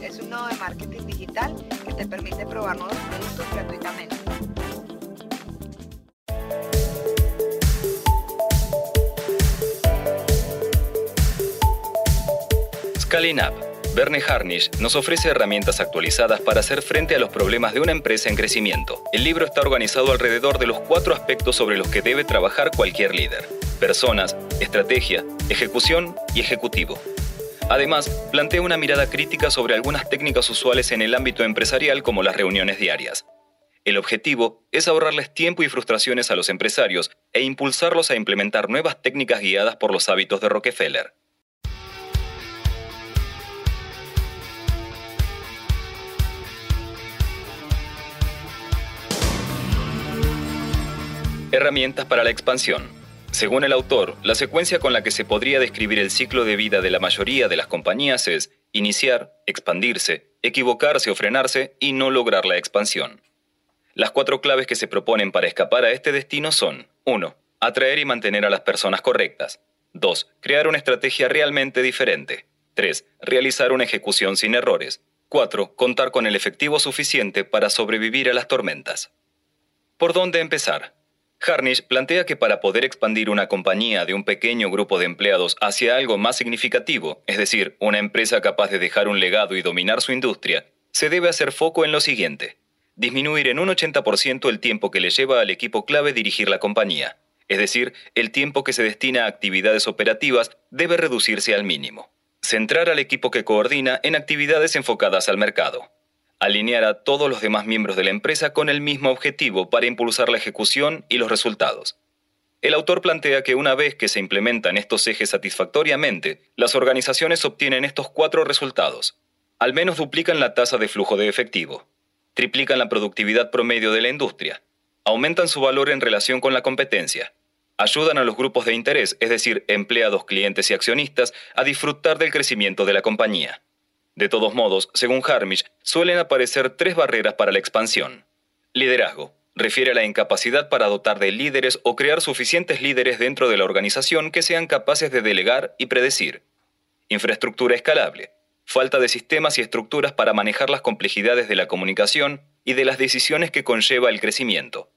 Es un nodo de marketing digital que te permite probar nuevos productos gratuitamente. Scaling Up. Verne Harnish nos ofrece herramientas actualizadas para hacer frente a los problemas de una empresa en crecimiento. El libro está organizado alrededor de los cuatro aspectos sobre los que debe trabajar cualquier líder. Personas, estrategia, ejecución y ejecutivo. Además, plantea una mirada crítica sobre algunas técnicas usuales en el ámbito empresarial como las reuniones diarias. El objetivo es ahorrarles tiempo y frustraciones a los empresarios e impulsarlos a implementar nuevas técnicas guiadas por los hábitos de Rockefeller. Herramientas para la expansión. Según el autor, la secuencia con la que se podría describir el ciclo de vida de la mayoría de las compañías es iniciar, expandirse, equivocarse o frenarse y no lograr la expansión. Las cuatro claves que se proponen para escapar a este destino son 1. Atraer y mantener a las personas correctas. 2. Crear una estrategia realmente diferente. 3. Realizar una ejecución sin errores. 4. Contar con el efectivo suficiente para sobrevivir a las tormentas. ¿Por dónde empezar? Harnish plantea que para poder expandir una compañía de un pequeño grupo de empleados hacia algo más significativo, es decir, una empresa capaz de dejar un legado y dominar su industria, se debe hacer foco en lo siguiente. Disminuir en un 80% el tiempo que le lleva al equipo clave dirigir la compañía, es decir, el tiempo que se destina a actividades operativas debe reducirse al mínimo. Centrar al equipo que coordina en actividades enfocadas al mercado alinear a todos los demás miembros de la empresa con el mismo objetivo para impulsar la ejecución y los resultados. El autor plantea que una vez que se implementan estos ejes satisfactoriamente, las organizaciones obtienen estos cuatro resultados. Al menos duplican la tasa de flujo de efectivo, triplican la productividad promedio de la industria, aumentan su valor en relación con la competencia, ayudan a los grupos de interés, es decir, empleados, clientes y accionistas, a disfrutar del crecimiento de la compañía. De todos modos, según Harmish, suelen aparecer tres barreras para la expansión. Liderazgo. Refiere a la incapacidad para dotar de líderes o crear suficientes líderes dentro de la organización que sean capaces de delegar y predecir. Infraestructura escalable. Falta de sistemas y estructuras para manejar las complejidades de la comunicación y de las decisiones que conlleva el crecimiento.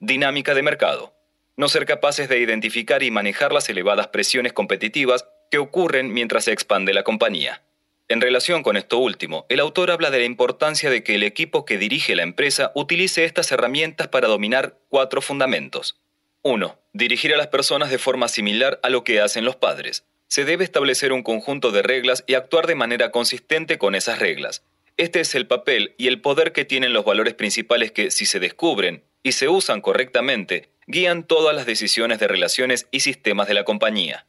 Dinámica de mercado. No ser capaces de identificar y manejar las elevadas presiones competitivas que ocurren mientras se expande la compañía. En relación con esto último, el autor habla de la importancia de que el equipo que dirige la empresa utilice estas herramientas para dominar cuatro fundamentos. 1. Dirigir a las personas de forma similar a lo que hacen los padres. Se debe establecer un conjunto de reglas y actuar de manera consistente con esas reglas. Este es el papel y el poder que tienen los valores principales que, si se descubren y se usan correctamente, guían todas las decisiones de relaciones y sistemas de la compañía.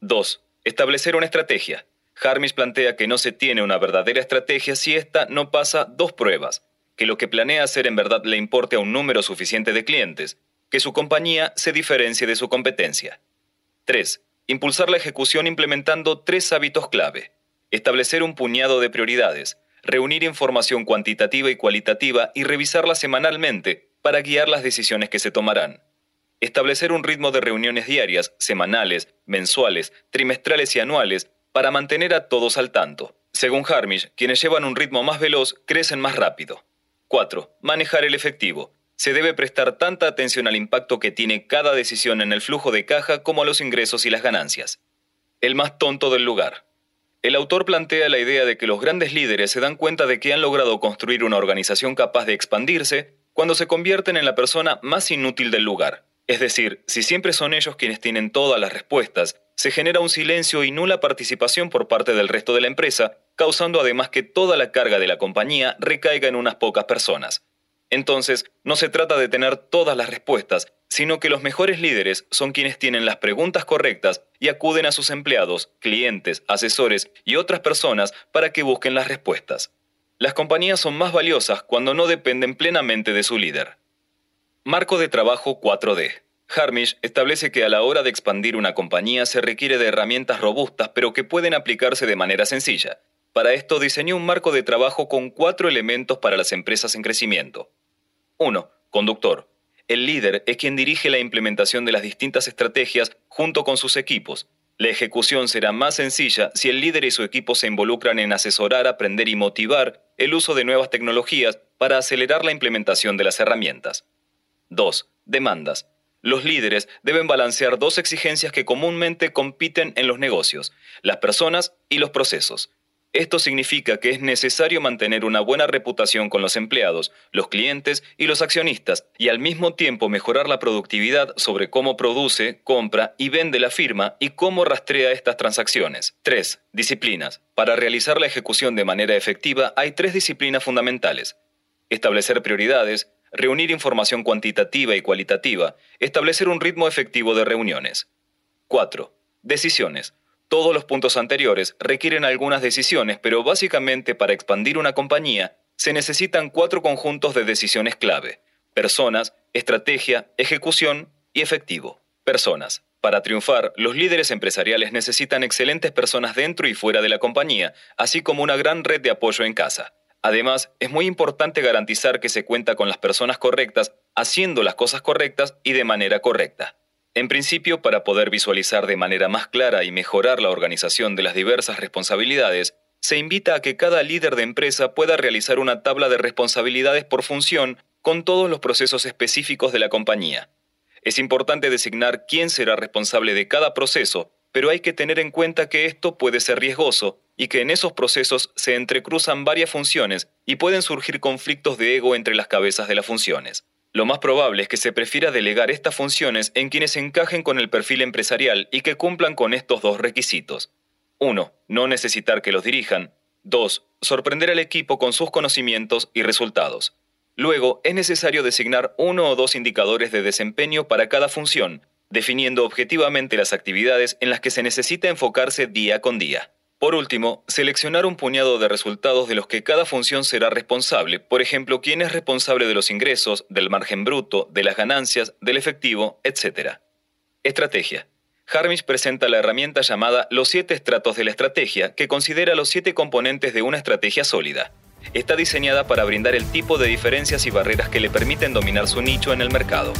2. Establecer una estrategia. Harmis plantea que no se tiene una verdadera estrategia si ésta no pasa dos pruebas, que lo que planea hacer en verdad le importe a un número suficiente de clientes, que su compañía se diferencie de su competencia. 3. Impulsar la ejecución implementando tres hábitos clave. Establecer un puñado de prioridades, reunir información cuantitativa y cualitativa y revisarla semanalmente para guiar las decisiones que se tomarán. Establecer un ritmo de reuniones diarias, semanales, mensuales, trimestrales y anuales para mantener a todos al tanto. Según Harmish, quienes llevan un ritmo más veloz crecen más rápido. 4. Manejar el efectivo. Se debe prestar tanta atención al impacto que tiene cada decisión en el flujo de caja como a los ingresos y las ganancias. El más tonto del lugar. El autor plantea la idea de que los grandes líderes se dan cuenta de que han logrado construir una organización capaz de expandirse cuando se convierten en la persona más inútil del lugar. Es decir, si siempre son ellos quienes tienen todas las respuestas, se genera un silencio y nula participación por parte del resto de la empresa, causando además que toda la carga de la compañía recaiga en unas pocas personas. Entonces, no se trata de tener todas las respuestas, sino que los mejores líderes son quienes tienen las preguntas correctas y acuden a sus empleados, clientes, asesores y otras personas para que busquen las respuestas. Las compañías son más valiosas cuando no dependen plenamente de su líder. Marco de trabajo 4D. Harmish establece que a la hora de expandir una compañía se requiere de herramientas robustas pero que pueden aplicarse de manera sencilla. Para esto diseñó un marco de trabajo con cuatro elementos para las empresas en crecimiento. 1. Conductor. El líder es quien dirige la implementación de las distintas estrategias junto con sus equipos. La ejecución será más sencilla si el líder y su equipo se involucran en asesorar, aprender y motivar el uso de nuevas tecnologías para acelerar la implementación de las herramientas. 2. Demandas. Los líderes deben balancear dos exigencias que comúnmente compiten en los negocios, las personas y los procesos. Esto significa que es necesario mantener una buena reputación con los empleados, los clientes y los accionistas, y al mismo tiempo mejorar la productividad sobre cómo produce, compra y vende la firma y cómo rastrea estas transacciones. 3. Disciplinas. Para realizar la ejecución de manera efectiva hay tres disciplinas fundamentales. Establecer prioridades, reunir información cuantitativa y cualitativa, establecer un ritmo efectivo de reuniones. 4. Decisiones. Todos los puntos anteriores requieren algunas decisiones, pero básicamente para expandir una compañía se necesitan cuatro conjuntos de decisiones clave. Personas, estrategia, ejecución y efectivo. Personas. Para triunfar, los líderes empresariales necesitan excelentes personas dentro y fuera de la compañía, así como una gran red de apoyo en casa. Además, es muy importante garantizar que se cuenta con las personas correctas, haciendo las cosas correctas y de manera correcta. En principio, para poder visualizar de manera más clara y mejorar la organización de las diversas responsabilidades, se invita a que cada líder de empresa pueda realizar una tabla de responsabilidades por función con todos los procesos específicos de la compañía. Es importante designar quién será responsable de cada proceso, pero hay que tener en cuenta que esto puede ser riesgoso y que en esos procesos se entrecruzan varias funciones y pueden surgir conflictos de ego entre las cabezas de las funciones. Lo más probable es que se prefiera delegar estas funciones en quienes encajen con el perfil empresarial y que cumplan con estos dos requisitos. 1. No necesitar que los dirijan. 2. Sorprender al equipo con sus conocimientos y resultados. Luego, es necesario designar uno o dos indicadores de desempeño para cada función, definiendo objetivamente las actividades en las que se necesita enfocarse día con día. Por último, seleccionar un puñado de resultados de los que cada función será responsable, por ejemplo, quién es responsable de los ingresos, del margen bruto, de las ganancias, del efectivo, etc. Estrategia. Harmish presenta la herramienta llamada Los siete estratos de la estrategia, que considera los siete componentes de una estrategia sólida. Está diseñada para brindar el tipo de diferencias y barreras que le permiten dominar su nicho en el mercado.